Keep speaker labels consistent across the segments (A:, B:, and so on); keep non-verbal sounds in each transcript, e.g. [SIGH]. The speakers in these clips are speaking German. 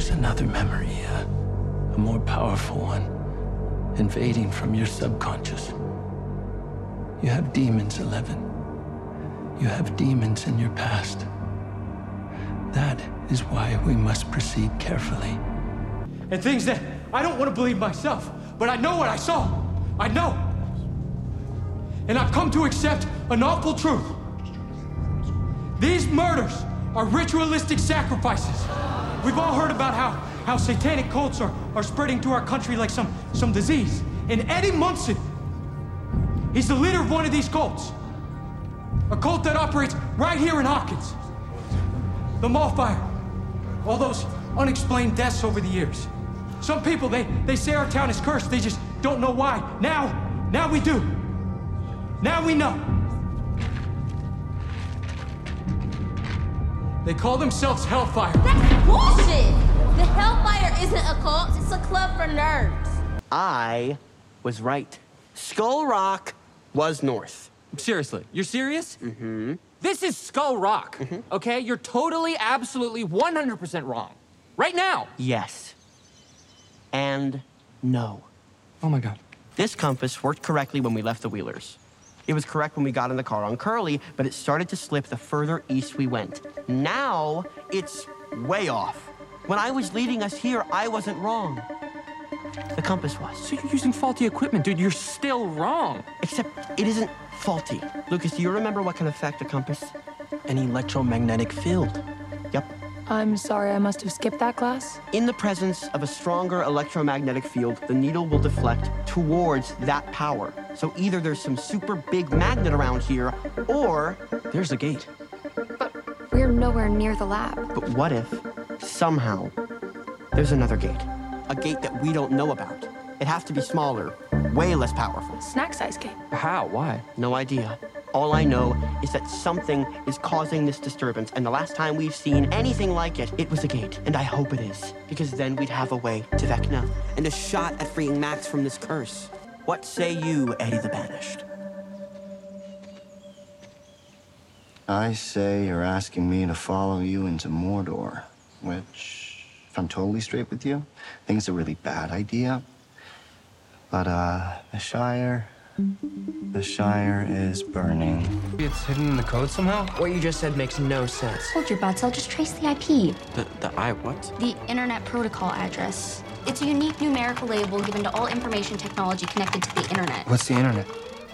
A: was another memory, uh, a more powerful one, invading from your subconscious. You have demons, Eleven. You have demons in your past. That is why we must proceed carefully.
B: And things that I don't want to believe myself, but I know what I saw. I know. And I've come to accept an awful truth. These murders are ritualistic sacrifices. We've all heard about how, how satanic cults are, are spreading to our country like some, some disease. And Eddie Munson, he's the leader of one of these cults. A cult that operates right here in Hawkins. The mall fire. All those unexplained deaths over the years. Some people, they, they say our town is cursed. They just don't know why. Now, now we do. Now we know. They call themselves Hellfire.
C: That's bullshit! The Hellfire isn't a cult, it's a club for nerds.
D: I was right. Skull Rock was north.
E: Seriously, you're serious? Mm-hmm. This is Skull Rock, okay? You're totally, absolutely, 100% wrong. Right now.
D: Yes. And no.
E: Oh my god.
D: This compass worked correctly when we left the Wheelers. It was correct when we got in the car on Curly, but it started to slip the further east we went. Now it's way off. When I was leading us here, I wasn't wrong. The compass was.
E: So you're using faulty equipment, dude. You're still wrong.
D: Except it isn't faulty. Lucas, do you remember what can affect a compass?
A: An electromagnetic field.
F: I'm sorry, I must have skipped that class.
D: In the presence of a stronger electromagnetic field, the needle will deflect towards that power. So either there's some super big magnet around here, or
A: There's a gate.
F: But we're nowhere near the lab.
D: But what if, somehow, there's another gate? A gate that we don't know about. It has to be smaller, way less powerful.
F: Snack size gate.
E: How? Why?
D: No idea. All I know is that something is causing this disturbance, and the last time we've seen anything like it, it was a gate. And I hope it is, because then we'd have a way to Vecna and a shot at freeing Max from this curse. What say you, Eddie the Banished?
G: I say you're asking me to follow you into Mordor, which, if I'm totally straight with you, I think it's a really bad idea. But, uh, the Shire. The Shire is burning.
A: It's hidden in the code somehow?
H: What you just said makes no sense.
C: Hold your butts, I'll just trace the IP.
H: The, the I what?
C: The Internet Protocol address. It's a unique numerical label given to all information technology connected to the Internet.
A: What's the internet?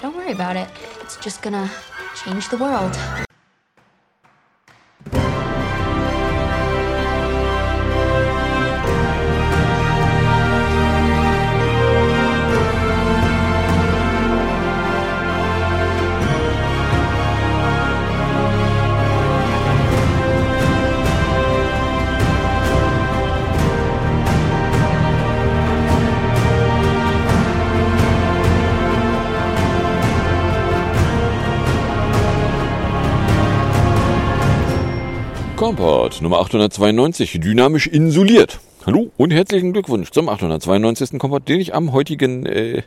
C: Don't worry about it. It's just gonna change the world.
I: Komport Nummer 892, dynamisch insuliert. Hallo und herzlichen Glückwunsch zum 892. Komport, den ich am heutigen äh,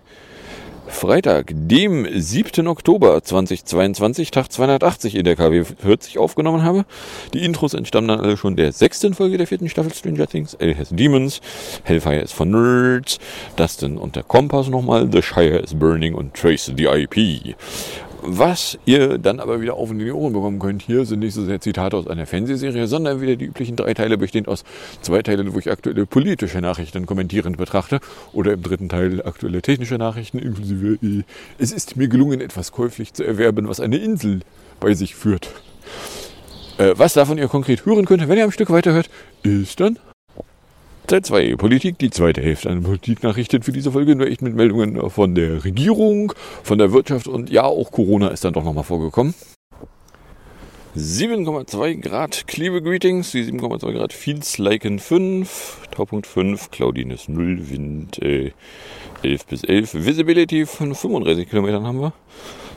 I: Freitag, dem 7. Oktober 2022, Tag 280 in der KW 40 aufgenommen habe. Die Intros entstammen dann alle schon der sechsten Folge der vierten Staffel Stranger Things. L has Demons, Hellfire is for Nerds, Dustin und der Kompass nochmal, The Shire is Burning und Trace the IP. Was ihr dann aber wieder auf in die Ohren bekommen könnt, hier sind nicht so sehr Zitate aus einer Fernsehserie, sondern wieder die üblichen drei Teile, bestehend aus zwei Teilen, wo ich aktuelle politische Nachrichten kommentierend betrachte, oder im dritten Teil aktuelle technische Nachrichten, inklusive äh, es ist mir gelungen, etwas käuflich zu erwerben, was eine Insel bei sich führt. Äh, was davon ihr konkret hören könnt, wenn ihr am Stück weiterhört, ist dann Teil 2 Politik, die zweite Hälfte einer Politiknachrichten für diese Folge, nur echt mit Meldungen von der Regierung, von der Wirtschaft und ja, auch Corona ist dann doch nochmal vorgekommen. 7,2 Grad Klebe Greetings, die 7,2 Grad Feels Liken 5, Taupunkt 5, Cloudiness 0, Wind äh, 11 bis 11, Visibility von 35 Kilometern haben wir,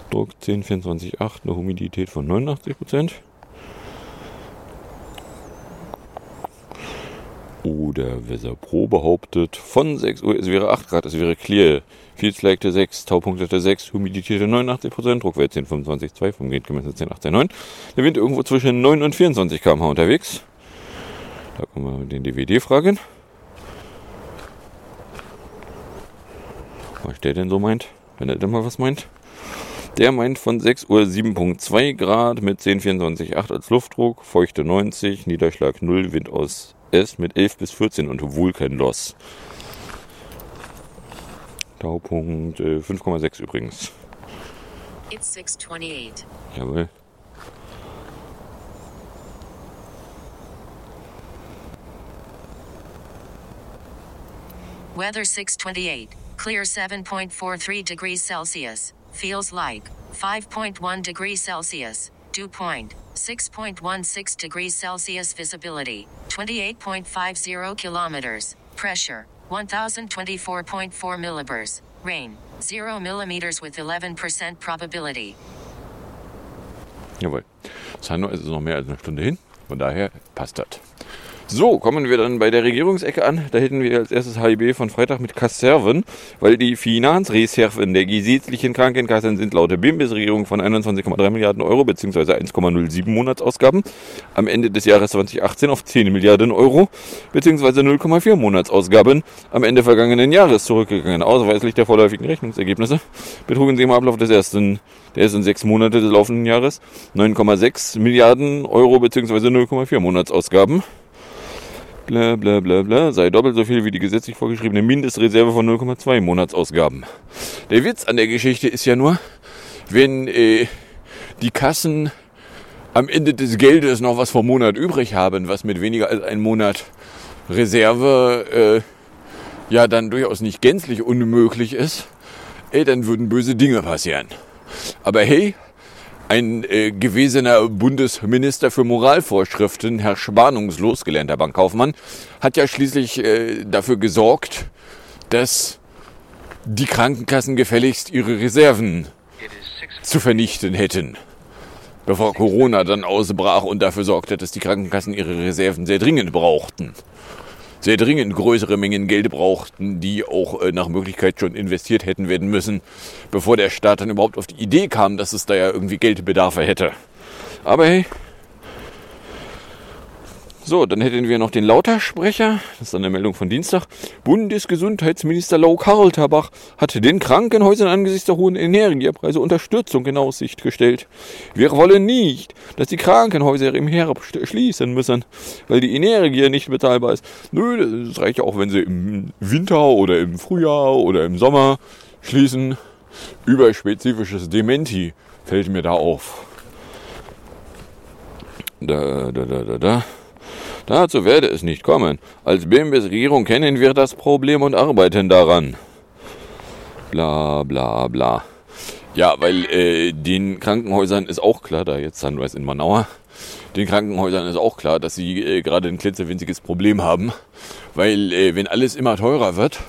I: Druck 10, 24, 8, eine Humidität von 89 Prozent. Oder Weather Pro behauptet, von 6 Uhr, es wäre 8 Grad, es wäre clear. Feels like 6, Taupunkt 6, Humidität 89%, Druckwert 10, 25, 2, vom Gate gemessen 10, 18, 9. Der Wind irgendwo zwischen 9 und 24 km/h unterwegs. Da kommen wir mit den DVD-Fragen. Was der denn so meint, wenn er denn mal was meint. Der meint von 6 Uhr 7.2 Grad mit 10,24,8 als Luftdruck, Feuchte 90, Niederschlag 0, Wind aus S mit 11 bis 14 und Vulkanloss. Taupunkt äh, 5,6 übrigens.
J: It's 628.
I: Jawohl.
J: Weather 628. Clear 7.43 degrees Celsius. Feels like 5.1 degrees Celsius. Dew point 6.16 degrees Celsius. Visibility 28.50 kilometers. Pressure 1024.4 millibars. Rain 0 millimeters with 11% probability.
I: Jawohl. Sanno ist es noch mehr als eine Stunde hin. Von daher passt das. So, kommen wir dann bei der Regierungsecke an. Da hätten wir als erstes HIB von Freitag mit Kasserven, weil die Finanzreserven der gesetzlichen Krankenkassen sind laut der BIMBIS-Regierung von 21,3 Milliarden Euro bzw. 1,07 Monatsausgaben am Ende des Jahres 2018 auf 10 Milliarden Euro bzw. 0,4 Monatsausgaben am Ende vergangenen Jahres zurückgegangen. Ausweislich der vorläufigen Rechnungsergebnisse betrugen sie im Ablauf des ersten, der ersten sechs Monate des laufenden Jahres 9,6 Milliarden Euro bzw. 0,4 Monatsausgaben bla bla bla bla, sei doppelt so viel wie die gesetzlich vorgeschriebene Mindestreserve von 0,2 Monatsausgaben. Der Witz an der Geschichte ist ja nur, wenn äh, die Kassen am Ende des Geldes noch was vom Monat übrig haben, was mit weniger als einem Monat Reserve äh, ja dann durchaus nicht gänzlich unmöglich ist, ey, dann würden böse Dinge passieren. Aber hey, ein äh, gewesener Bundesminister für Moralvorschriften, Herr Spanungslos, gelernter Bankkaufmann, hat ja schließlich äh, dafür gesorgt, dass die Krankenkassen gefälligst ihre Reserven zu vernichten hätten. Bevor Corona dann ausbrach und dafür sorgte, dass die Krankenkassen ihre Reserven sehr dringend brauchten sehr dringend größere Mengen Geld brauchten, die auch äh, nach Möglichkeit schon investiert hätten werden müssen, bevor der Staat dann überhaupt auf die Idee kam, dass es da ja irgendwie Geldbedarfe hätte. Aber hey, so, dann hätten wir noch den Lautersprecher. Das ist eine Meldung von Dienstag. Bundesgesundheitsminister Lau Karltabach hat den Krankenhäusern angesichts der hohen Energiepreise Unterstützung in Aussicht gestellt. Wir wollen nicht, dass die Krankenhäuser im Herbst schließen müssen, weil die Energie nicht bezahlbar ist. Nö, das reicht ja auch, wenn sie im Winter oder im Frühjahr oder im Sommer schließen. Überspezifisches Dementi fällt mir da auf. Da, da, da, da, da. Dazu werde es nicht kommen. Als BMWs-Regierung kennen wir das Problem und arbeiten daran. Bla bla bla. Ja, weil äh, den Krankenhäusern ist auch klar, da jetzt Sunrise in Manauer, den Krankenhäusern ist auch klar, dass sie äh, gerade ein klitzewinziges Problem haben. Weil äh, wenn alles immer teurer wird,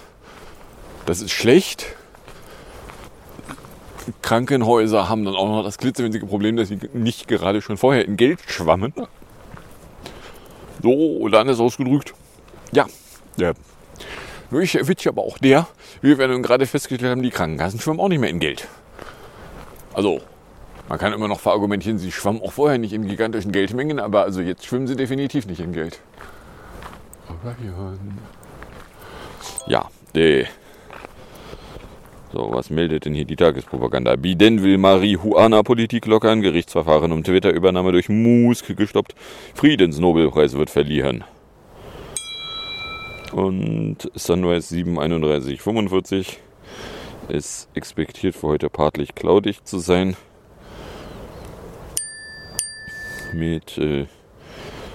I: das ist schlecht. Krankenhäuser haben dann auch noch das klitzewinzige Problem, dass sie nicht gerade schon vorher in Geld schwammen. So, dann ist ausgedrückt. Ja, ja. Nur ich Witz aber auch der, wie wir nun gerade festgestellt haben, die Krankenkassen schwimmen auch nicht mehr in Geld. Also, man kann immer noch verargumentieren, sie schwammen auch vorher nicht in gigantischen Geldmengen, aber also jetzt schwimmen sie definitiv nicht in Geld. Ja, äh. So, was meldet denn hier die Tagespropaganda? Biden will Marihuana-Politik lockern, Gerichtsverfahren um Twitter-Übernahme durch Musk gestoppt, Friedensnobelpreis wird verliehen. Und Sunrise 73145 ist expektiert für heute partlich cloudig zu sein. Mit äh,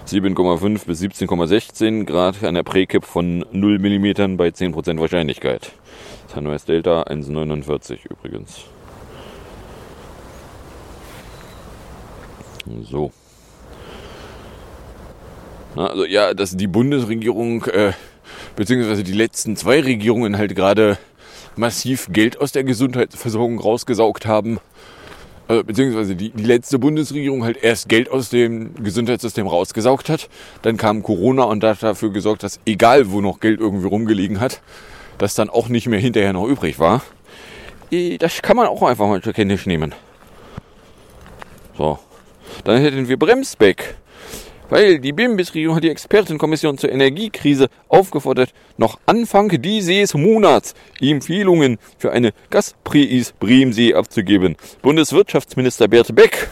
I: 7,5 bis 17,16 Grad an der Präkipp von 0 mm bei 10% Wahrscheinlichkeit. Sunrise Delta 1,49 übrigens. So. Also ja, dass die Bundesregierung äh, beziehungsweise die letzten zwei Regierungen halt gerade massiv Geld aus der Gesundheitsversorgung rausgesaugt haben, äh, beziehungsweise die, die letzte Bundesregierung halt erst Geld aus dem Gesundheitssystem rausgesaugt hat, dann kam Corona und hat dafür gesorgt, dass egal wo noch Geld irgendwie rumgelegen hat, das dann auch nicht mehr hinterher noch übrig war. Das kann man auch einfach mal zur Kenntnis nehmen. So. Dann hätten wir Bremsbeck. Weil die BIMBIS-Regierung hat die Expertenkommission zur Energiekrise aufgefordert, noch Anfang dieses Monats Empfehlungen für eine Gaspreis Bremsee abzugeben. Bundeswirtschaftsminister Bert Beck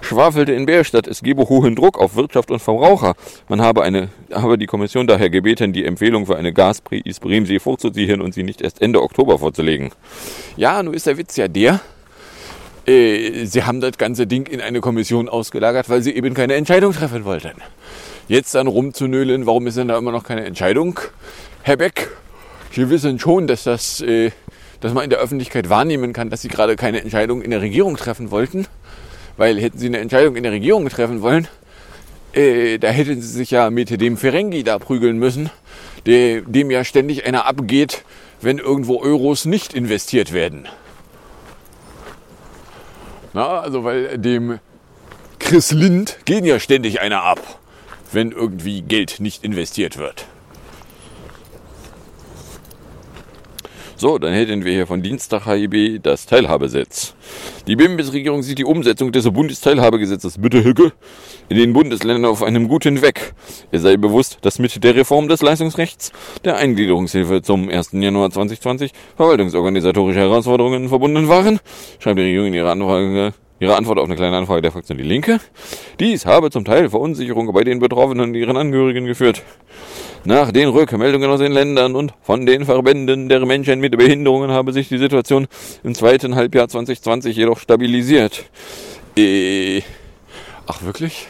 I: schwafelte in Bärstadt, es gebe hohen Druck auf Wirtschaft und Verbraucher. Man habe, eine, habe die Kommission daher gebeten, die Empfehlung für eine Gaspreis Bremsee vorzuziehen und sie nicht erst Ende Oktober vorzulegen. Ja, nun ist der Witz ja der, äh, sie haben das ganze Ding in eine Kommission ausgelagert, weil sie eben keine Entscheidung treffen wollten. Jetzt dann rumzunölen, warum ist denn da immer noch keine Entscheidung? Herr Beck, Sie wissen schon, dass das, äh, dass man in der Öffentlichkeit wahrnehmen kann, dass Sie gerade keine Entscheidung in der Regierung treffen wollten. Weil hätten Sie eine Entscheidung in der Regierung treffen wollen, äh, da hätten Sie sich ja mit dem Ferengi da prügeln müssen, der, dem ja ständig einer abgeht, wenn irgendwo Euros nicht investiert werden. Na, also weil dem Chris Lind gehen ja ständig einer ab, wenn irgendwie Geld nicht investiert wird. So, dann hätten wir hier von Dienstag HIB das Teilhabesetz. Die BIMBIS-Regierung sieht die Umsetzung des Bundesteilhabegesetzes, bitte Hücke, in den Bundesländern auf einem guten Weg. Es sei bewusst, dass mit der Reform des Leistungsrechts, der Eingliederungshilfe zum 1. Januar 2020 verwaltungsorganisatorische Herausforderungen verbunden waren, schreibt die Regierung in ihrer Anfrage Ihre Antwort auf eine kleine Anfrage der Fraktion Die Linke. Dies habe zum Teil Verunsicherung bei den Betroffenen und ihren Angehörigen geführt. Nach den Rückmeldungen aus den Ländern und von den Verbänden der Menschen mit Behinderungen habe sich die Situation im zweiten Halbjahr 2020 jedoch stabilisiert. Äh, ach wirklich?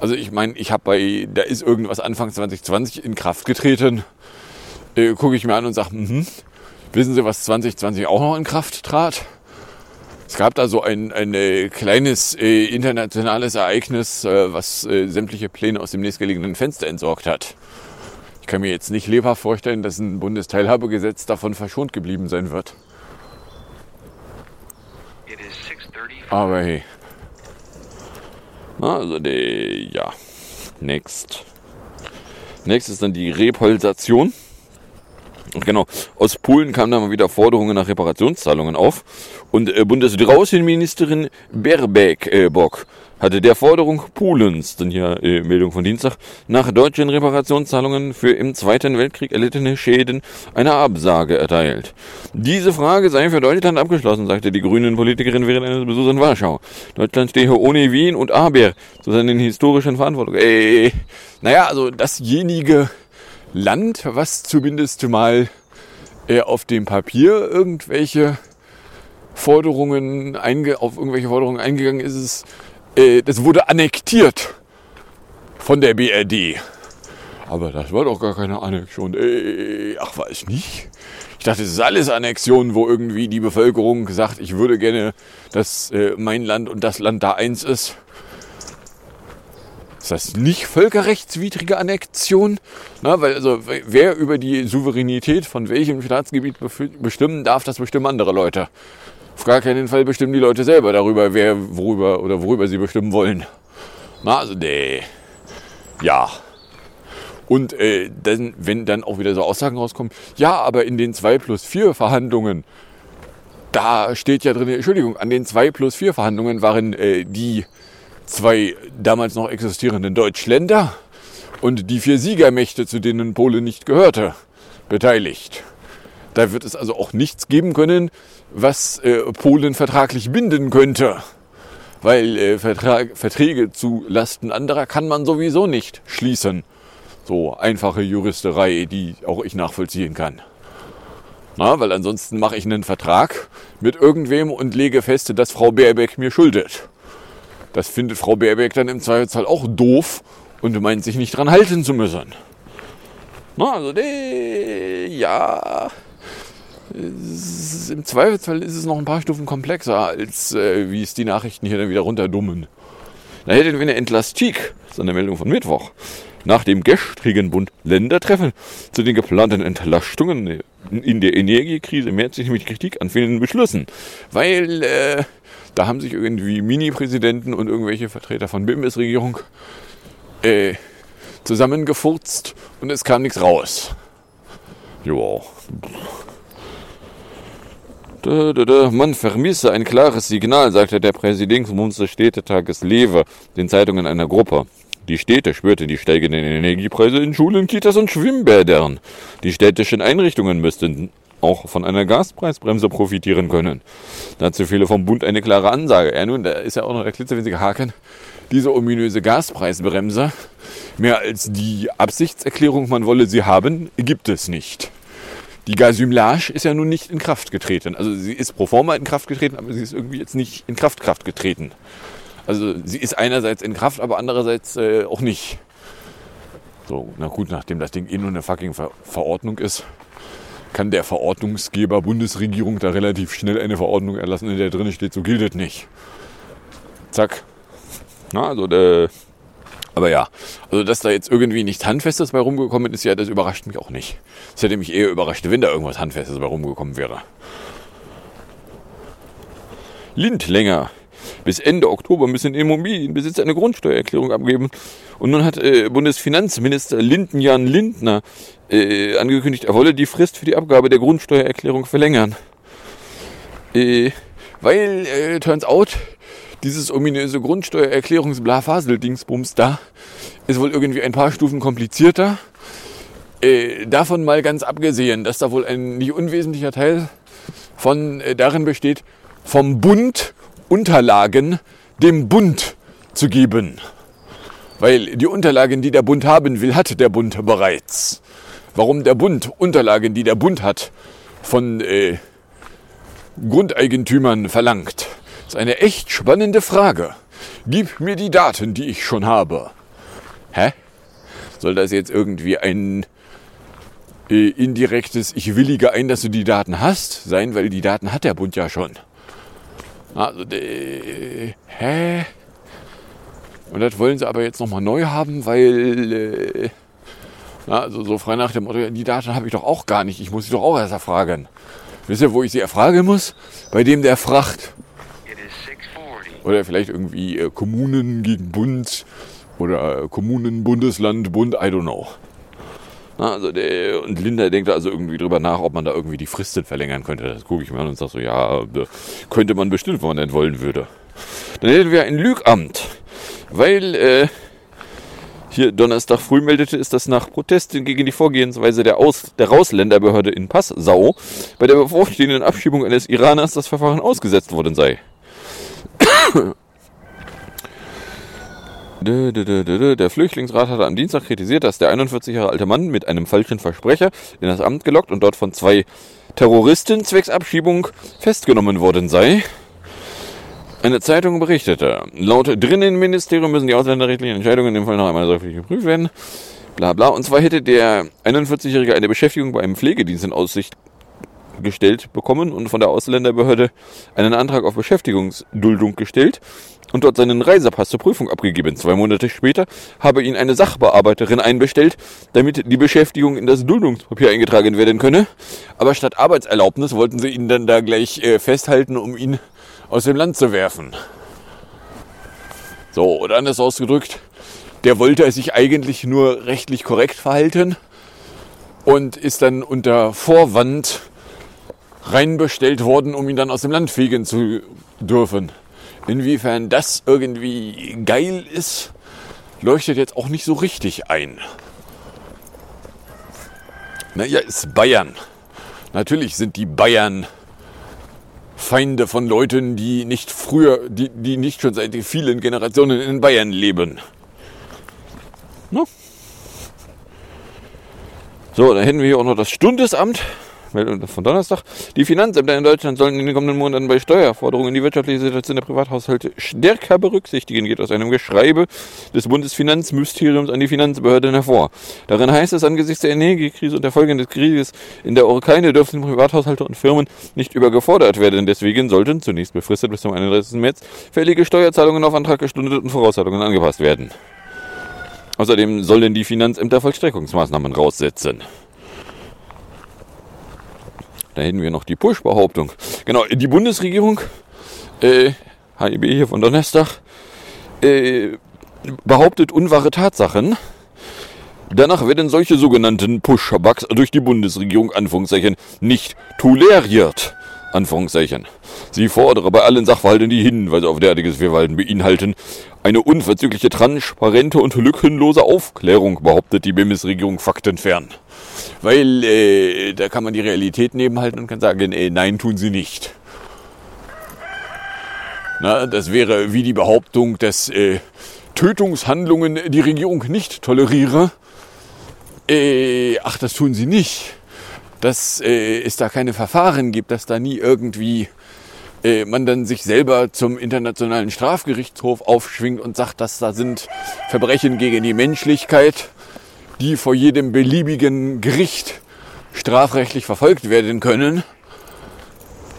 I: Also ich meine, ich habe bei, da ist irgendwas Anfang 2020 in Kraft getreten. Äh, Gucke ich mir an und sage, mhm, wissen Sie, was 2020 auch noch in Kraft trat? Es gab da so ein, ein äh, kleines äh, internationales Ereignis, äh, was äh, sämtliche Pläne aus dem nächstgelegenen Fenster entsorgt hat. Ich kann mir jetzt nicht lebhaft vorstellen, dass ein Bundesteilhabegesetz davon verschont geblieben sein wird. Aber hey. Also, die, ja. Next. Next ist dann die Repolsation. Genau. Aus Polen kamen dann mal wieder Forderungen nach Reparationszahlungen auf. Und äh, Bundesaußenministerin Baerbeck äh, Bock hatte der Forderung Polens, denn hier äh, Meldung von Dienstag, nach deutschen Reparationszahlungen für im Zweiten Weltkrieg erlittene Schäden eine Absage erteilt. Diese Frage sei für Deutschland abgeschlossen, sagte die grünen Politikerin während eines Besuchs in Warschau. Deutschland stehe ohne Wien und Aber zu seinen historischen Verantwortungen. Äh, naja, also dasjenige Land, was zumindest mal äh, auf dem Papier irgendwelche Forderungen auf irgendwelche Forderungen eingegangen ist, ist äh, das wurde annektiert von der BRD. Aber das war doch gar keine Annexion. Äh, ach, war es nicht? Ich dachte, es ist alles Annexion, wo irgendwie die Bevölkerung sagt, ich würde gerne, dass äh, mein Land und das Land da eins ist. Ist das nicht völkerrechtswidrige Annexion? Na, weil also wer über die Souveränität von welchem Staatsgebiet bestimmen darf, das bestimmen andere Leute. Auf gar keinen Fall bestimmen die Leute selber darüber, wer worüber oder worüber sie bestimmen wollen. Na, also nee. Ja. Und äh, dann, wenn dann auch wieder so Aussagen rauskommen, ja, aber in den 2 plus 4 Verhandlungen, da steht ja drin, Entschuldigung, an den 2 plus 4 Verhandlungen waren äh, die zwei damals noch existierenden Deutschländer und die vier Siegermächte, zu denen Polen nicht gehörte, beteiligt. Da wird es also auch nichts geben können, was äh, Polen vertraglich binden könnte. Weil äh, Vertrag, Verträge zu Lasten anderer kann man sowieso nicht schließen. So einfache Juristerei, die auch ich nachvollziehen kann. Na, weil ansonsten mache ich einen Vertrag mit irgendwem und lege fest, dass Frau Baerbeck mir schuldet. Das findet Frau Baerbeck dann im Zweifelsfall auch doof und meint sich nicht dran halten zu müssen. Na, also, nee, ja. Im Zweifelsfall ist es noch ein paar Stufen komplexer, als äh, wie es die Nachrichten hier dann wieder runterdummen. Da hätten wir eine Entlastik, das ist eine Meldung von Mittwoch, nach dem gestrigen Bund-Länder-Treffen zu den geplanten Entlastungen in der Energiekrise mehrt sich nämlich Kritik an fehlenden Beschlüssen, weil äh, da haben sich irgendwie Mini-Präsidenten und irgendwelche Vertreter von BIMBIS-Regierung äh, zusammengefurzt und es kam nichts raus. Joa. Man vermisse ein klares Signal, sagte der Präsident des Städtetages Lewe den Zeitungen einer Gruppe. Die Städte spürten die steigenden Energiepreise in Schulen, Kitas und Schwimmbädern. Die städtischen Einrichtungen müssten auch von einer Gaspreisbremse profitieren können. Dazu fehle vom Bund eine klare Ansage. Ja, nun, da ist ja auch noch der klitzewinzige Haken. Diese ominöse Gaspreisbremse, mehr als die Absichtserklärung, man wolle sie haben, gibt es nicht. Die Gasümlage ist ja nun nicht in Kraft getreten. Also sie ist pro forma in Kraft getreten, aber sie ist irgendwie jetzt nicht in Kraft, getreten. Also sie ist einerseits in Kraft, aber andererseits äh, auch nicht. So, na gut, nachdem das Ding eh nur eine fucking Ver Verordnung ist, kann der Verordnungsgeber Bundesregierung da relativ schnell eine Verordnung erlassen, in der drin steht, so gilt es nicht. Zack. Na, also der, aber ja, also dass da jetzt irgendwie nichts Handfestes bei rumgekommen ist, ja, das überrascht mich auch nicht. Es hätte mich eher überrascht, wenn da irgendwas Handfestes bei rumgekommen wäre. Lindlänger. Bis Ende Oktober müssen Immobilienbesitzer eine Grundsteuererklärung abgeben. Und nun hat äh, Bundesfinanzminister Linden-Jan Lindner äh, angekündigt, er wolle die Frist für die Abgabe der Grundsteuererklärung verlängern. Äh, weil, äh, turns out, dieses ominöse Grundsteuererklärungsblafasel-Dingsbums da ist wohl irgendwie ein paar Stufen komplizierter. Äh, davon mal ganz abgesehen, dass da wohl ein nicht unwesentlicher Teil von äh, darin besteht, vom Bund Unterlagen dem Bund zu geben. Weil die Unterlagen, die der Bund haben will, hat der Bund bereits. Warum der Bund Unterlagen, die der Bund hat, von äh, Grundeigentümern verlangt, ist eine echt spannende Frage. Gib mir die Daten, die ich schon habe. Hä? Soll das jetzt irgendwie ein äh, indirektes Ich willige ein, dass du die Daten hast, sein, weil die Daten hat der Bund ja schon. Also, äh, hä? Und das wollen sie aber jetzt nochmal neu haben, weil, äh, also so frei nach dem Motto, die Daten habe ich doch auch gar nicht, ich muss sie doch auch erst erfragen. Wisst ihr, wo ich sie erfragen muss? Bei dem, der fracht. Oder vielleicht irgendwie äh, Kommunen gegen Bund oder äh, Kommunen, Bundesland, Bund, I don't know. Na, also der, und Linda denkt also irgendwie drüber nach, ob man da irgendwie die Fristen verlängern könnte. Das gucke ich mir an und sage so, ja, könnte man bestimmt, wenn man denn wollen würde. Dann hätten wir ein Lügamt, weil äh, hier Donnerstag früh meldete es, dass nach Protesten gegen die Vorgehensweise der, Aus der Rausländerbehörde in Passau bei der bevorstehenden Abschiebung eines Iraners das Verfahren ausgesetzt worden sei. Der Flüchtlingsrat hatte am Dienstag kritisiert, dass der 41 Jahre alte Mann mit einem falschen Versprecher in das Amt gelockt und dort von zwei Terroristen zwecks Abschiebung festgenommen worden sei. Eine Zeitung berichtete, laut Drinnenministerium müssen die ausländerrechtlichen Entscheidungen im Fall noch einmal sorgfältig geprüft werden. Bla bla. Und zwar hätte der 41-Jährige eine Beschäftigung bei einem Pflegedienst in Aussicht gestellt bekommen und von der Ausländerbehörde einen Antrag auf Beschäftigungsduldung gestellt und dort seinen Reisepass zur Prüfung abgegeben. Zwei Monate später habe ihn eine Sachbearbeiterin einbestellt, damit die Beschäftigung in das Duldungspapier eingetragen werden könne. Aber statt Arbeitserlaubnis wollten sie ihn dann da gleich äh, festhalten, um ihn aus dem Land zu werfen. So, oder anders ausgedrückt, der wollte sich eigentlich nur rechtlich korrekt verhalten und ist dann unter Vorwand reinbestellt worden, um ihn dann aus dem Land fegen zu dürfen. Inwiefern das irgendwie geil ist, leuchtet jetzt auch nicht so richtig ein. Naja, ist Bayern. Natürlich sind die Bayern Feinde von Leuten, die nicht früher, die, die nicht schon seit vielen Generationen in Bayern leben. No? So, dann hätten wir hier auch noch das Stundesamt. Von Donnerstag. Die Finanzämter in Deutschland sollen in den kommenden Monaten bei Steuerforderungen die wirtschaftliche Situation der Privathaushalte stärker berücksichtigen, geht aus einem Geschreibe des Bundesfinanzministeriums an die Finanzbehörden hervor. Darin heißt es, angesichts der Energiekrise und der Folgen des Krieges in der Ukraine dürfen Privathaushalte und Firmen nicht übergefordert werden. Deswegen sollten, zunächst befristet bis zum 31. März, fällige Steuerzahlungen auf Antrag gestundet und Vorauszahlungen angepasst werden. Außerdem sollen die Finanzämter Vollstreckungsmaßnahmen raussetzen. Da hätten wir noch die Push-Behauptung. Genau, die Bundesregierung, äh, HIB hier von Donnerstag, äh, behauptet unwahre Tatsachen. Danach werden solche sogenannten Push-Bugs durch die Bundesregierung, Anführungszeichen, nicht toleriert. Anführungszeichen. Sie fordere bei allen Sachverhalten, die Hinweise auf derartiges Verhalten beinhalten, eine unverzügliche, transparente und lückenlose Aufklärung, behauptet die Bundesregierung faktenfern. Weil äh, da kann man die Realität nebenhalten und kann sagen, äh, nein, tun sie nicht. Na, das wäre wie die Behauptung, dass äh, Tötungshandlungen die Regierung nicht toleriere. Äh, ach, das tun sie nicht. Dass äh, es da keine Verfahren gibt, dass da nie irgendwie äh, man dann sich selber zum Internationalen Strafgerichtshof aufschwingt und sagt, dass da sind Verbrechen gegen die Menschlichkeit, die vor jedem beliebigen Gericht strafrechtlich verfolgt werden können.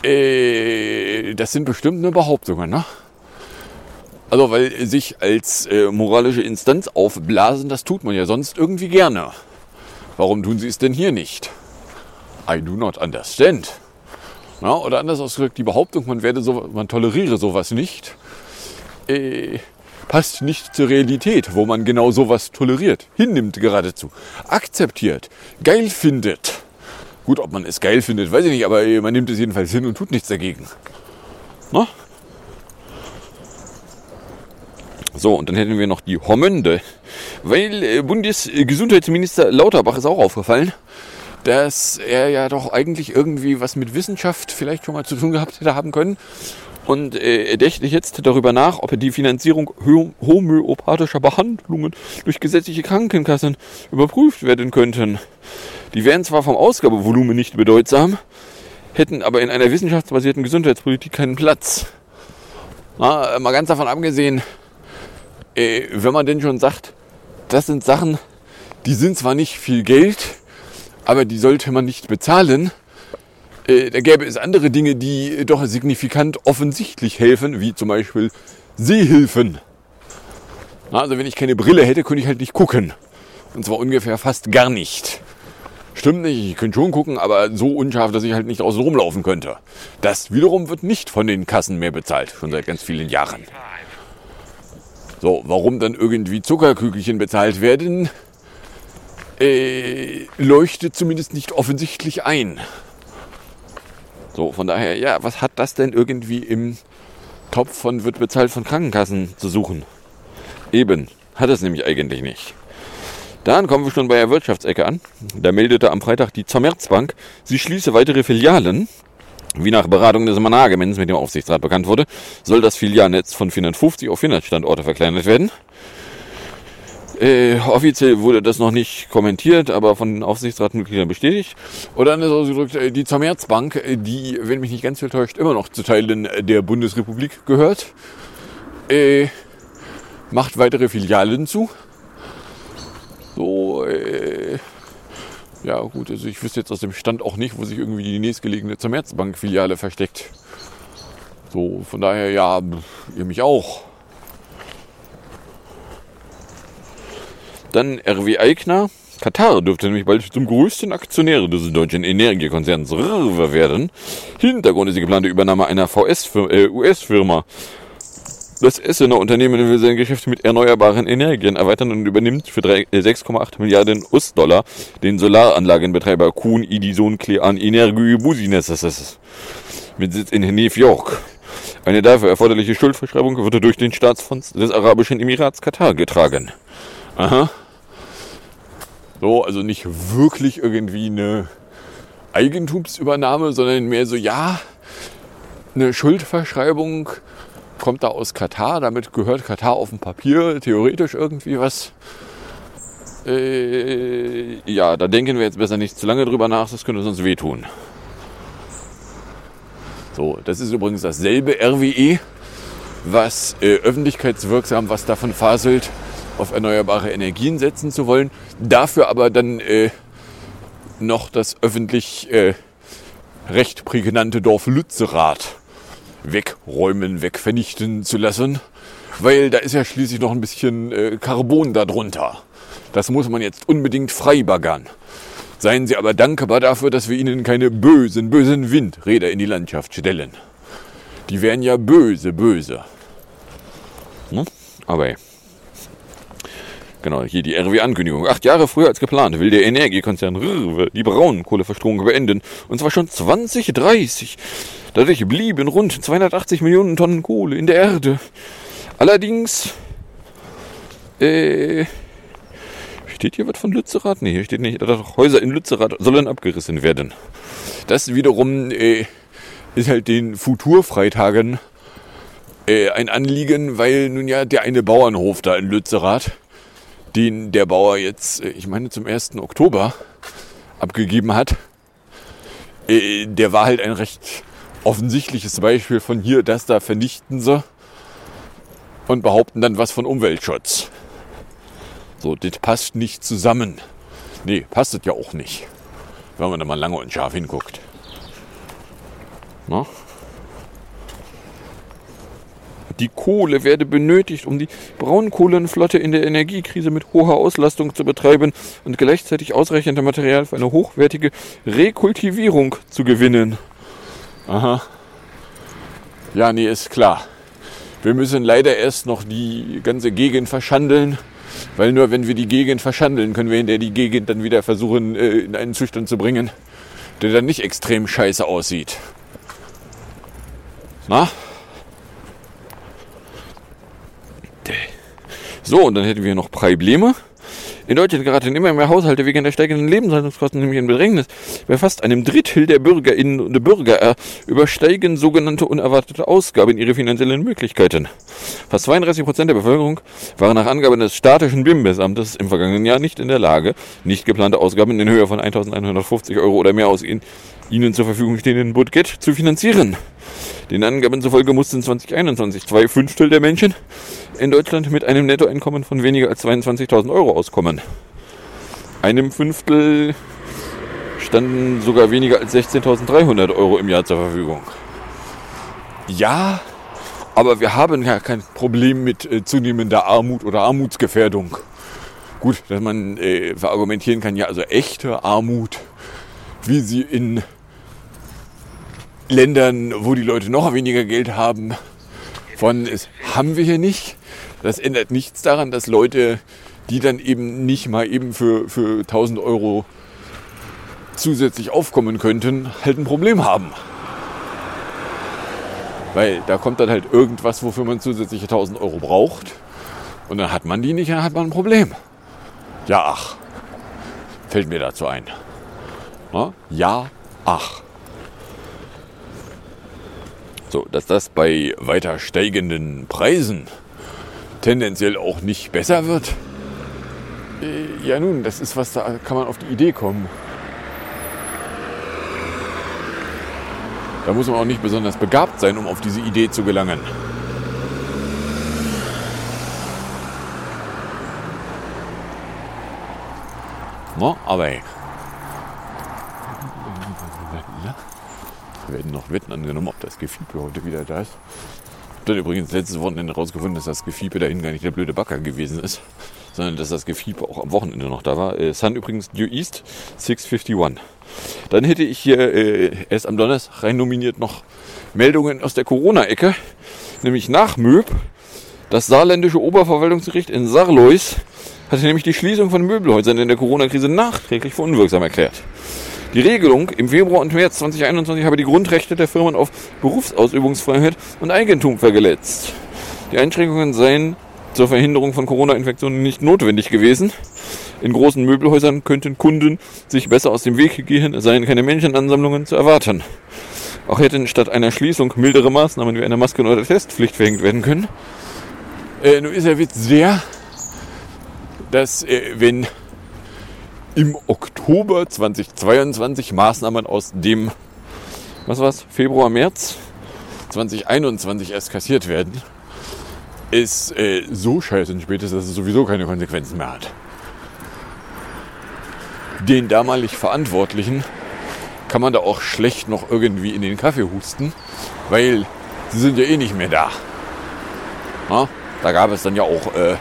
I: Äh, das sind bestimmt nur Behauptungen, ne? Also, weil sich als äh, moralische Instanz aufblasen, das tut man ja sonst irgendwie gerne. Warum tun sie es denn hier nicht? I do not understand. Ja, oder anders ausgedrückt, die Behauptung, man, werde so, man toleriere sowas nicht, äh, passt nicht zur Realität, wo man genau sowas toleriert, hinnimmt geradezu, akzeptiert, geil findet. Gut, ob man es geil findet, weiß ich nicht, aber äh, man nimmt es jedenfalls hin und tut nichts dagegen. Na? So, und dann hätten wir noch die Hormünde. Weil äh, Bundesgesundheitsminister Lauterbach ist auch aufgefallen, dass er ja doch eigentlich irgendwie was mit Wissenschaft vielleicht schon mal zu tun gehabt hätte haben können. Und äh, er dächte jetzt darüber nach, ob er die Finanzierung homöopathischer Behandlungen durch gesetzliche Krankenkassen überprüft werden könnten. Die wären zwar vom Ausgabevolumen nicht bedeutsam, hätten aber in einer wissenschaftsbasierten Gesundheitspolitik keinen Platz. Na, mal ganz davon abgesehen, äh, wenn man denn schon sagt, das sind Sachen, die sind zwar nicht viel Geld, aber die sollte man nicht bezahlen. Äh, da gäbe es andere Dinge, die doch signifikant offensichtlich helfen, wie zum Beispiel Sehhilfen. Also wenn ich keine Brille hätte, könnte ich halt nicht gucken. Und zwar ungefähr fast gar nicht. Stimmt nicht, ich könnte schon gucken, aber so unscharf, dass ich halt nicht außen rumlaufen könnte. Das wiederum wird nicht von den Kassen mehr bezahlt, schon seit ganz vielen Jahren. So, warum dann irgendwie Zuckerkügelchen bezahlt werden, äh, leuchtet zumindest nicht offensichtlich ein. So, von daher, ja, was hat das denn irgendwie im Topf von wird bezahlt von Krankenkassen zu suchen? Eben, hat es nämlich eigentlich nicht. Dann kommen wir schon bei der Wirtschaftsecke an. Da meldete am Freitag die Commerzbank, sie schließe weitere Filialen. Wie nach Beratung des Managements mit dem Aufsichtsrat bekannt wurde, soll das Filialnetz von 450 auf 400 Standorte verkleinert werden. Äh, offiziell wurde das noch nicht kommentiert, aber von den Aufsichtsratmitgliedern bestätigt. Oder anders ausgedrückt, äh, die Commerzbank, äh, die, wenn mich nicht ganz viel täuscht, immer noch zu Teilen der Bundesrepublik gehört, äh, macht weitere Filialen zu. So, äh, ja gut, also ich wüsste jetzt aus dem Stand auch nicht, wo sich irgendwie die nächstgelegene Commerzbank-Filiale versteckt. So, von daher, ja, ihr mich auch. Dann RW Eigner. Katar dürfte nämlich bald zum größten Aktionär des deutschen Energiekonzerns RWE werden. Hintergrund ist die geplante Übernahme einer VS-US-Firma. Das Essener Unternehmen will seine Geschäfte mit erneuerbaren Energien erweitern und übernimmt für 6,8 Milliarden US-Dollar den Solaranlagenbetreiber Kuhn Idison Klean Energie Business mit Sitz in New York. Eine dafür erforderliche Schuldverschreibung wurde durch den Staatsfonds des Arabischen Emirats Katar getragen. Aha. So, also nicht wirklich irgendwie eine Eigentumsübernahme, sondern mehr so, ja, eine Schuldverschreibung kommt da aus Katar, damit gehört Katar auf dem Papier theoretisch irgendwie was. Äh, ja, da denken wir jetzt besser nicht zu lange drüber nach, das könnte sonst wehtun. So, das ist übrigens dasselbe RWE, was äh, öffentlichkeitswirksam was davon faselt, auf erneuerbare Energien setzen zu wollen, dafür aber dann äh, noch das öffentlich äh, recht prägnante Dorf Lützerath wegräumen, wegvernichten zu lassen, weil da ist ja schließlich noch ein bisschen äh, Carbon darunter. Das muss man jetzt unbedingt freibaggern. Seien Sie aber dankbar dafür, dass wir Ihnen keine bösen, bösen Windräder in die Landschaft stellen. Die wären ja böse, böse. Hm? Aber Genau, hier die RW-Ankündigung. Acht Jahre früher als geplant will der Energiekonzern RWE die Braunkohleverstromung beenden. Und zwar schon 2030. Dadurch blieben rund 280 Millionen Tonnen Kohle in der Erde. Allerdings, äh, steht hier was von Lützerath? Nee, hier steht nicht. Häuser in Lützerath sollen abgerissen werden. Das wiederum äh, ist halt den Futurfreitagen äh, ein Anliegen, weil nun ja der eine Bauernhof da in Lützerath, den der Bauer jetzt, äh, ich meine zum 1. Oktober abgegeben hat, äh, der war halt ein recht offensichtliches Beispiel von hier, das da vernichten sie und behaupten dann was von Umweltschutz. So, das passt nicht zusammen. Nee, passt es ja auch nicht, wenn man da mal lange und scharf hinguckt. Na? Die Kohle werde benötigt, um die Braunkohlenflotte in der Energiekrise mit hoher Auslastung zu betreiben und gleichzeitig ausreichend Material für eine hochwertige Rekultivierung zu gewinnen. Aha. Ja, nee, ist klar. Wir müssen leider erst noch die ganze Gegend verschandeln, weil nur wenn wir die Gegend verschandeln, können wir hinterher die Gegend dann wieder versuchen, äh, in einen Zustand zu bringen, der dann nicht extrem scheiße aussieht. Na? So, und dann hätten wir noch Probleme. In Deutschland geraten immer mehr Haushalte wegen der steigenden Lebenshaltungskosten nämlich in Bedrängnis. Bei fast einem Drittel der Bürgerinnen und Bürger übersteigen sogenannte unerwartete Ausgaben ihre finanziellen Möglichkeiten. Fast 32 Prozent der Bevölkerung waren nach Angaben des statischen BIMBES-Amtes im vergangenen Jahr nicht in der Lage, nicht geplante Ausgaben in Höhe von 1.150 Euro oder mehr aus ihnen zur Verfügung stehenden Budget zu finanzieren. Den Angaben zufolge mussten 2021 zwei Fünftel der Menschen in Deutschland mit einem Nettoeinkommen von weniger als 22.000 Euro auskommen. Einem Fünftel standen sogar weniger als 16.300 Euro im Jahr zur Verfügung. Ja, aber wir haben ja kein Problem mit äh, zunehmender Armut oder Armutsgefährdung. Gut, dass man äh, verargumentieren kann, ja, also echte Armut, wie sie in Ländern, wo die Leute noch weniger Geld haben, von ist, haben wir hier nicht. Das ändert nichts daran, dass Leute, die dann eben nicht mal eben für, für 1000 Euro zusätzlich aufkommen könnten, halt ein Problem haben. Weil da kommt dann halt irgendwas, wofür man zusätzliche 1000 Euro braucht. Und dann hat man die nicht, dann hat man ein Problem. Ja, ach. Fällt mir dazu ein. Ja, ach. So, dass das bei weiter steigenden Preisen tendenziell auch nicht besser wird. Äh, Ja nun, das ist was, da kann man auf die Idee kommen. Da muss man auch nicht besonders begabt sein, um auf diese Idee zu gelangen. No, aber ey. Werden noch Wetten angenommen, ob das Gefiepe heute wieder da ist. Dann übrigens letztes Wochenende rausgefunden, dass das Gefiepe dahin gar nicht der blöde Backer gewesen ist, [LAUGHS] sondern dass das Gefiepe auch am Wochenende noch da war. Äh, Sun übrigens Due East 651. Dann hätte ich hier äh, erst am Donnerstag rein nominiert noch Meldungen aus der Corona-Ecke, nämlich nach Möb. Das saarländische Oberverwaltungsgericht in Sarlois hatte nämlich die Schließung von Möbelhäusern in der Corona-Krise nachträglich für unwirksam erklärt. Die Regelung im Februar und März 2021 habe die Grundrechte der Firmen auf Berufsausübungsfreiheit und Eigentum verletzt. Die Einschränkungen seien zur Verhinderung von Corona-Infektionen nicht notwendig gewesen. In großen Möbelhäusern könnten Kunden sich besser aus dem Weg gehen, seien keine Menschenansammlungen zu erwarten. Auch hätten statt einer Schließung mildere Maßnahmen wie eine Masken- oder Testpflicht verhängt werden können. Äh, nun ist der Witz der, dass äh, wenn im Oktober 2022 Maßnahmen aus dem, was war's, Februar, März 2021 erst kassiert werden, ist äh, so scheiße spät ist, dass es sowieso keine Konsequenzen mehr hat. Den damalig Verantwortlichen kann man da auch schlecht noch irgendwie in den Kaffee husten, weil sie sind ja eh nicht mehr da. Na, da gab es dann ja auch äh,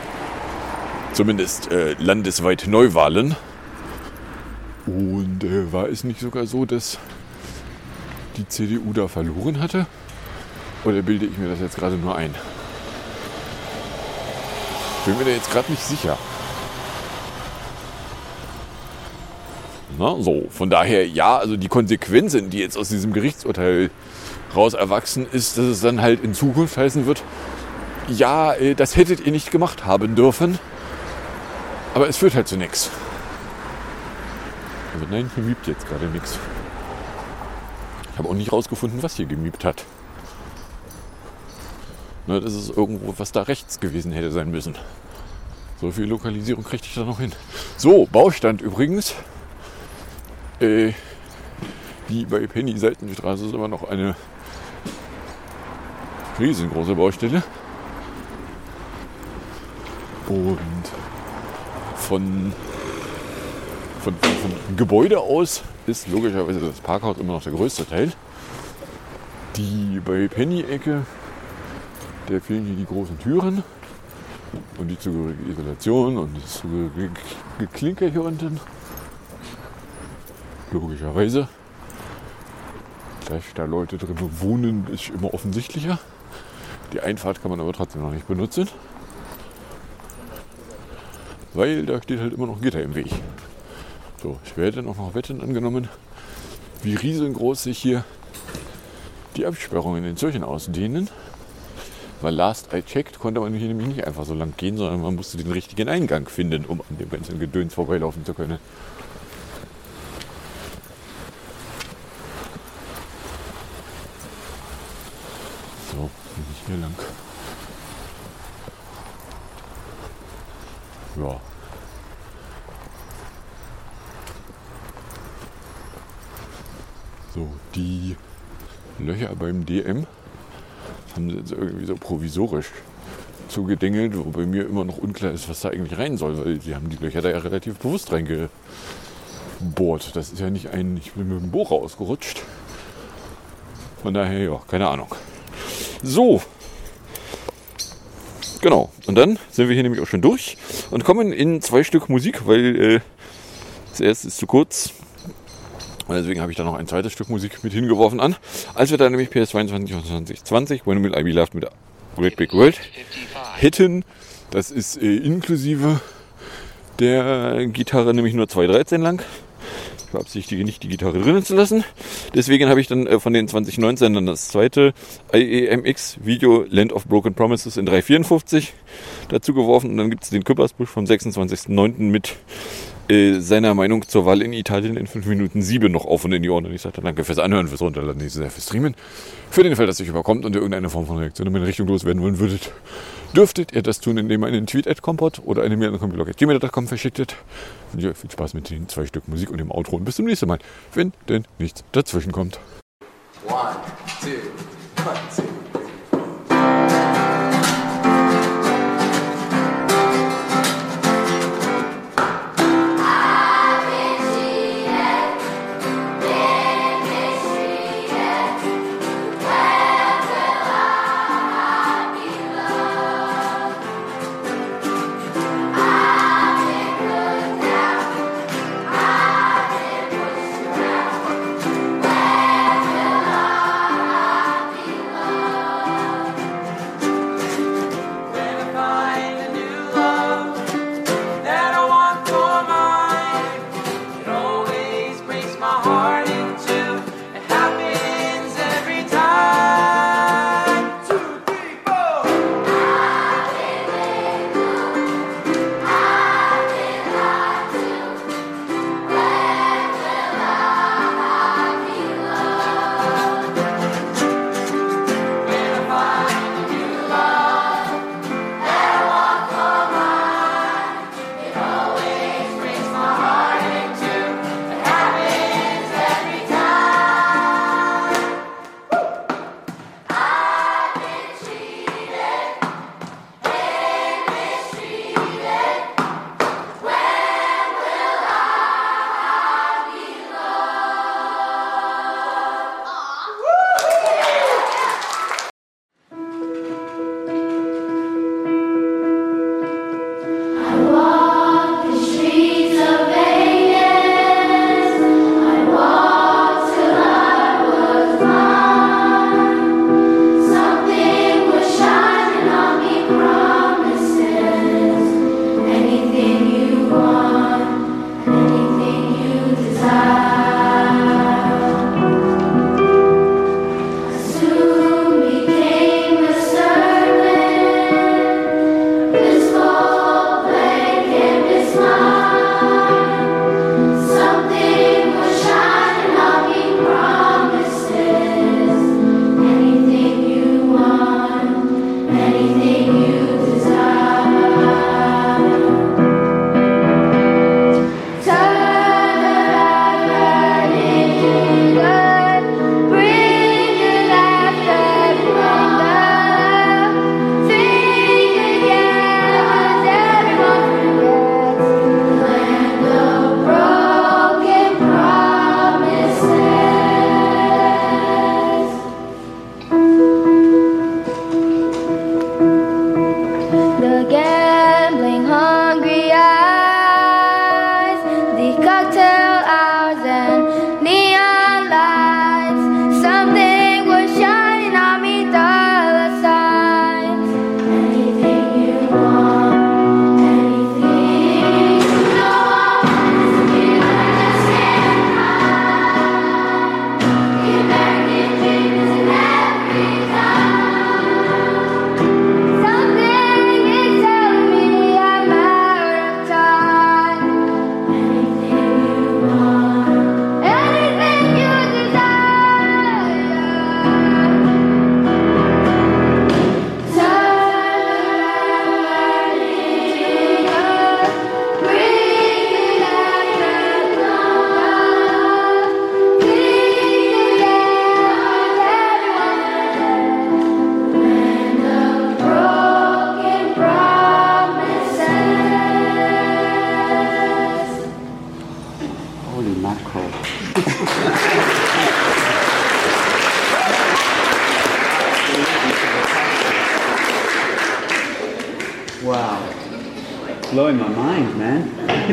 I: zumindest äh, landesweit Neuwahlen. Und äh, war es nicht sogar so, dass die CDU da verloren hatte? Oder bilde ich mir das jetzt gerade nur ein? Bin mir da jetzt gerade nicht sicher. Na, so, von daher ja, also die Konsequenzen, die jetzt aus diesem Gerichtsurteil raus erwachsen ist, dass es dann halt in Zukunft heißen wird, ja, äh, das hättet ihr nicht gemacht haben dürfen, aber es führt halt zu nichts. Also nein, hier miebt jetzt gerade nichts. Ich habe auch nicht rausgefunden, was hier gemiebt hat. Na, das ist irgendwo, was da rechts gewesen hätte sein müssen. So viel Lokalisierung kriegte ich da noch hin. So, Baustand übrigens. Äh, die bei Penny Seitenstraße ist immer noch eine riesengroße Baustelle. Und von, von, von Gebäude aus ist logischerweise das Parkhaus immer noch der größte Teil. Die bei Penny-Ecke, der fehlen hier die großen Türen und die zugehörige Isolation und das zugehörige Geklinke hier unten. Logischerweise. Dass da Leute drin wohnen, ist immer offensichtlicher. Die Einfahrt kann man aber trotzdem noch nicht benutzen. Weil da steht halt immer noch Gitter im Weg. So, ich werde noch noch wetten angenommen, wie riesengroß sich hier die Absperrungen in Zürchen ausdehnen. Weil last I checked konnte man hier nämlich nicht einfach so lang gehen, sondern man musste den richtigen Eingang finden, um an dem ganzen Gedöns vorbeilaufen zu können. So, bin ich hier lang. Ja. So, die Löcher beim DM haben sie jetzt irgendwie so provisorisch zugedengelt, wo bei mir immer noch unklar ist, was da eigentlich rein soll, weil sie haben die Löcher da ja relativ bewusst reingebohrt. Das ist ja nicht ein, ich bin mit dem Bohrer ausgerutscht. Von daher, ja, keine Ahnung. So. Genau. Und dann sind wir hier nämlich auch schon durch und kommen in zwei Stück Musik, weil äh, zuerst ist zu kurz. Und deswegen habe ich da noch ein zweites Stück Musik mit hingeworfen an. Als wir da nämlich PS22 und 2020 When Will I Be Loved mit Great Big World hätten, das ist äh, inklusive der Gitarre nämlich nur 2,13 lang. Ich beabsichtige nicht, die Gitarre drinnen zu lassen. Deswegen habe ich dann äh, von den 2019 dann das zweite IEMX Video Land of Broken Promises in 354 dazu geworfen. Und dann gibt es den Küppersbusch vom 26.09. mit äh, seiner Meinung zur Wahl in Italien in 5 Minuten 7 noch auf und in die Ohren. Und ich sagte, danke fürs Anhören, fürs Runterladen, fürs Streamen. Für den Fall, dass euch überkommt und ihr irgendeine Form von Reaktion in meine Richtung loswerden wollen würdet, dürftet ihr das tun, indem ihr einen Tweet at Compot oder eine Mail an computlog.gmail.com verschicktet. Und ihr viel Spaß mit den zwei Stück Musik und dem Outro und bis zum nächsten Mal, wenn denn nichts dazwischen kommt.
K: One, two, one, two.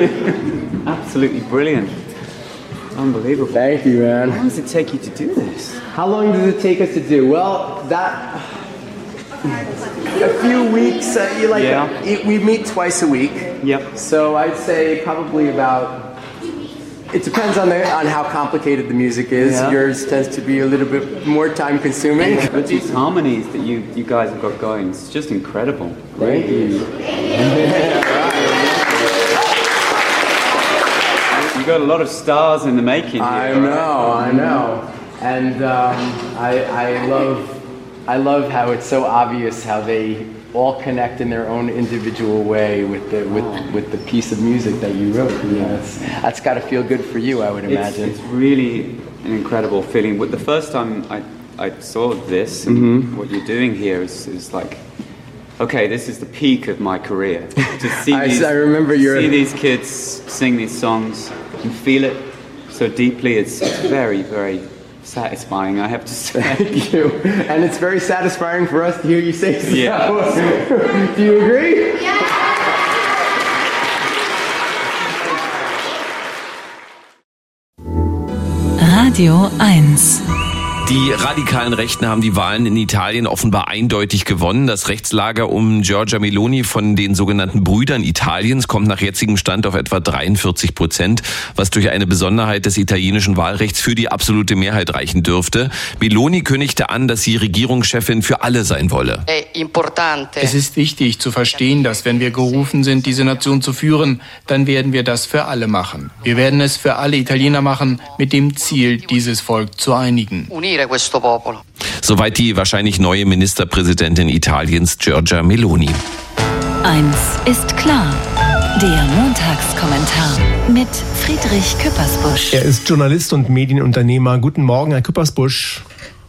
K: [LAUGHS]
L: Absolutely brilliant. Unbelievable.
M: Thank you, man.
L: How long does it take you to do this?
M: How long does it take us to do? Well, that a few weeks. Uh, you like
L: Yeah.
M: it, we meet twice a week.
L: Yep.
M: So I'd say probably about. It depends on the on how complicated the music is.
L: Yeah.
M: Yours tends to be a little bit more time consuming.
L: But these harmonies that you, you guys have got going, it's just incredible.
M: Thank you.
L: You got a lot of stars in the making here.
M: I know, I know, and um, I, I love, I love how it's so obvious how they all connect in their own individual way with the with, with the piece of music that you wrote. You know, that's got to feel good for you, I would imagine.
L: it's really an incredible feeling. But the first time I, I saw this and
M: Mhm.
L: what you're doing here is, is like, okay, this is the peak of my career. to see [LAUGHS]
M: I-
L: these,
M: I remember your-
L: see these kids sing these songs and feel it so deeply. It's, it's very, very satisfying, I have to say.
M: Thank you, and it's very satisfying for us to hear you say so.
L: Yeah. [LAUGHS]
M: Do you agree? Yeah.
N: Radio 1.
O: Die radikalen Rechten haben die Wahlen in Italien offenbar eindeutig gewonnen. Das Rechtslager um Giorgia Meloni von den sogenannten Brüdern Italiens kommt nach jetzigem Stand auf etwa 43 Prozent, was durch eine Besonderheit des italienischen Wahlrechts für die absolute Mehrheit reichen dürfte. Meloni kündigte an, dass sie Regierungschefin für alle sein wolle.
P: Es ist wichtig zu verstehen, dass wenn wir gerufen sind, diese Nation zu führen, dann werden wir das für alle machen. Wir werden es für alle Italiener machen, mit dem Ziel, dieses Volk zu einigen.
O: Soweit die wahrscheinlich neue Ministerpräsidentin Italiens Giorgia Meloni.
N: Eins ist klar. Der Montagskommentar mit Friedrich Küppersbusch.
Q: Er ist Journalist und Medienunternehmer. Guten Morgen, Herr Küppersbusch.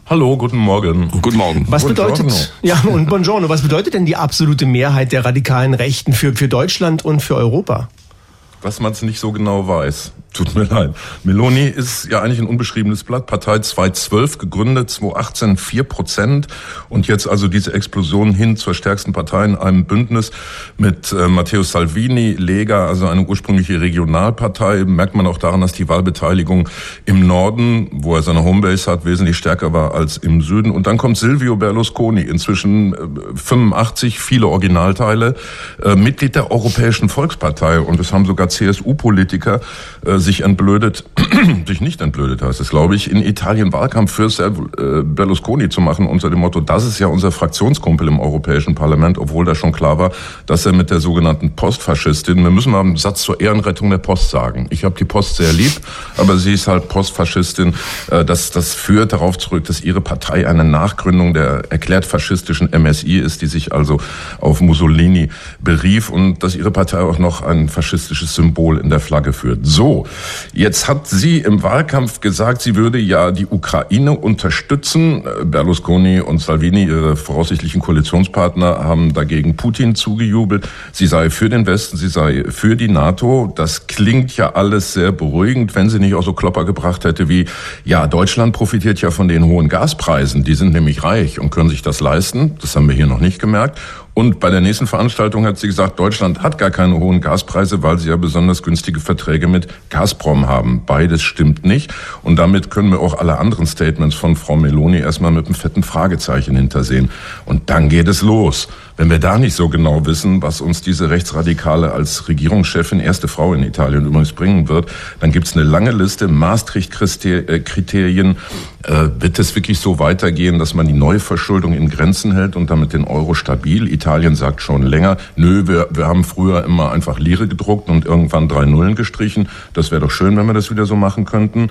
R: Hallo, guten Morgen.
O: Guten Morgen.
Q: Was
R: Buongiorno.
Q: bedeutet, [LAUGHS] ja, und Buongiorno, was bedeutet denn die absolute Mehrheit der radikalen Rechten für, für Deutschland und für Europa?
R: Was man es nicht so genau weiß. Tut mir leid. Meloni ist ja eigentlich ein unbeschriebenes Blatt. Partei 2012 gegründet, 2018 4 Prozent. Und jetzt also diese Explosion hin zur stärksten Partei in einem Bündnis mit äh, Matteo Salvini, Lega, also eine ursprüngliche Regionalpartei. Merkt man auch daran, dass die Wahlbeteiligung im Norden, wo er seine Homebase hat, wesentlich stärker war als im Süden. Und dann kommt Silvio Berlusconi, inzwischen äh, 85, viele Originalteile, äh, Mitglied der Europäischen Volkspartei. Und es haben sogar CSU-Politiker äh, sich entblödet, [CLEARS THROAT] sich nicht entblödet heißt es, glaube ich, in Italien Wahlkampf für äh, Berlusconi zu machen unter dem Motto, das ist ja unser Fraktionskumpel im Europäischen Parlament, obwohl da schon klar war, dass er mit der sogenannten Postfaschistin, wir müssen mal einen Satz zur Ehrenrettung der Post sagen. Ich habe die Post sehr lieb, aber sie ist halt Postfaschistin. Äh, das, das führt darauf zurück, dass ihre Partei eine Nachgründung der erklärt faschistischen MSI ist, die sich also auf Mussolini berief und dass ihre Partei auch noch ein faschistisches Symbol in der Flagge führt. So, jetzt hat sie im Wahlkampf gesagt, sie würde ja die Ukraine unterstützen. Äh, Berlusconi und Salvini, ihre voraussichtlichen Koalitionspartner, haben dagegen Putin zugejubelt. Sie sei für den Westen, sie sei für die NATO. Das klingt ja alles sehr beruhigend, wenn sie nicht auch so Klopper gebracht hätte wie, ja, Deutschland profitiert ja von den hohen Gaspreisen. Die sind nämlich reich und können sich das leisten. Das haben wir hier noch nicht gemerkt. Und bei der nächsten Veranstaltung hat sie gesagt, Deutschland hat gar keine hohen Gaspreise, weil sie ja besonders günstige Verträge mit Gazprom haben. Beides stimmt nicht. Und damit können wir auch alle anderen Statements von Frau Meloni erstmal mit einem fetten Fragezeichen hintersehen. Und dann geht es los. Wenn wir da nicht so genau wissen, was uns diese Rechtsradikale als Regierungschefin, erste Frau in Italien übrigens bringen wird, dann gibt es eine lange Liste Maastricht-Kriterien. Äh, wird es wirklich so weitergehen, dass man die Neuverschuldung in Grenzen hält und damit den Euro stabil? Italien sagt schon länger, nö, wir, wir haben früher immer einfach Lire gedruckt und irgendwann drei Nullen gestrichen. Das wäre doch schön, wenn wir das wieder so machen könnten.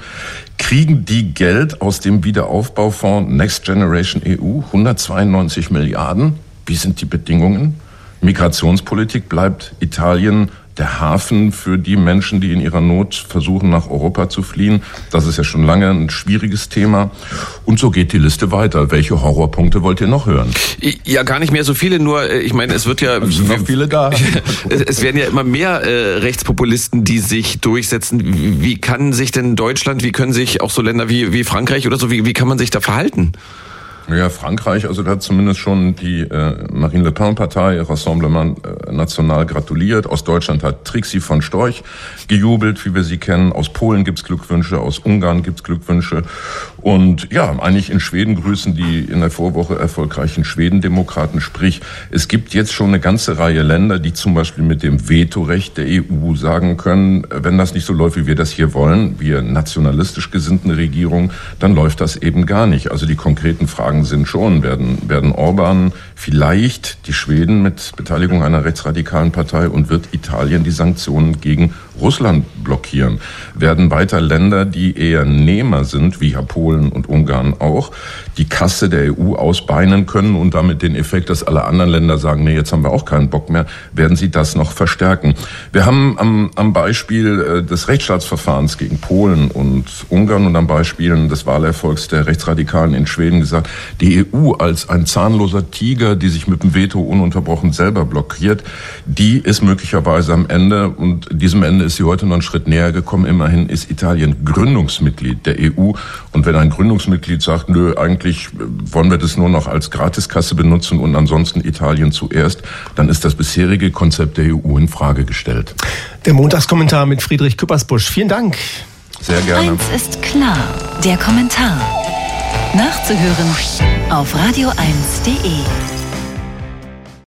R: Kriegen die Geld aus dem Wiederaufbaufonds Next Generation EU? 192 Milliarden? Wie sind die Bedingungen? Migrationspolitik bleibt Italien der Hafen für die Menschen, die in ihrer Not versuchen, nach Europa zu fliehen. Das ist ja schon lange ein schwieriges Thema. Und so geht die Liste weiter. Welche Horrorpunkte wollt ihr noch hören?
O: Ja, gar nicht mehr so viele, nur äh, ich meine, es wird ja...
R: Es sind noch viele da. [LAUGHS]
O: es werden ja immer mehr äh, Rechtspopulisten, die sich durchsetzen. Wie, wie kann sich denn Deutschland, wie können sich auch so Länder wie, wie Frankreich oder so, wie, wie kann man sich da verhalten?
R: Ja, Frankreich, also da hat zumindest schon die äh, Marine Le Pen-Partei, Rassemblement äh, National gratuliert. Aus Deutschland hat Trixie von Storch gejubelt, wie wir sie kennen. Aus Polen gibt's Glückwünsche, aus Ungarn gibt's Glückwünsche. Und ja, eigentlich in Schweden grüßen die in der Vorwoche erfolgreichen Schwedendemokraten. Sprich, es gibt jetzt schon eine ganze Reihe Länder, die zum Beispiel mit dem Vetorecht der EU sagen können, wenn das nicht so läuft, wie wir das hier wollen, wir nationalistisch gesinnten Regierung, dann läuft das eben gar nicht. Also die konkreten Fragen sind schon, werden, werden Orban vielleicht die Schweden mit Beteiligung einer rechtsradikalen Partei und wird Italien die Sanktionen gegen Russland blockieren? Werden weiter Länder, die eher Nehmer sind, wie ja Polen und Ungarn auch, die Kasse der EU ausbeinen können und damit den Effekt, dass alle anderen Länder sagen, nee, jetzt haben wir auch keinen Bock mehr, werden sie das noch verstärken. Wir haben am, am Beispiel äh, des Rechtsstaatsverfahrens gegen Polen und Ungarn und am Beispiel des Wahlerfolgs der Rechtsradikalen in Schweden gesagt, die EU als ein zahnloser Tiger, die sich mit dem Veto ununterbrochen selber blockiert, die ist möglicherweise am Ende und diesem Ende ist sie heute noch einen Schritt näher gekommen. Immerhin ist Italien Gründungsmitglied der EU und wenn ein Gründungsmitglied sagt, nö, eigentlich wollen wir das nur noch als Gratiskasse benutzen und ansonsten Italien zuerst, dann ist das bisherige Konzept der EU in Frage gestellt.
Q: Der Montagskommentar mit Friedrich Küppersbusch. Vielen Dank.
R: Sehr gerne.
N: Eins ist klar, der Kommentar. Nachzuhören auf radio1.de.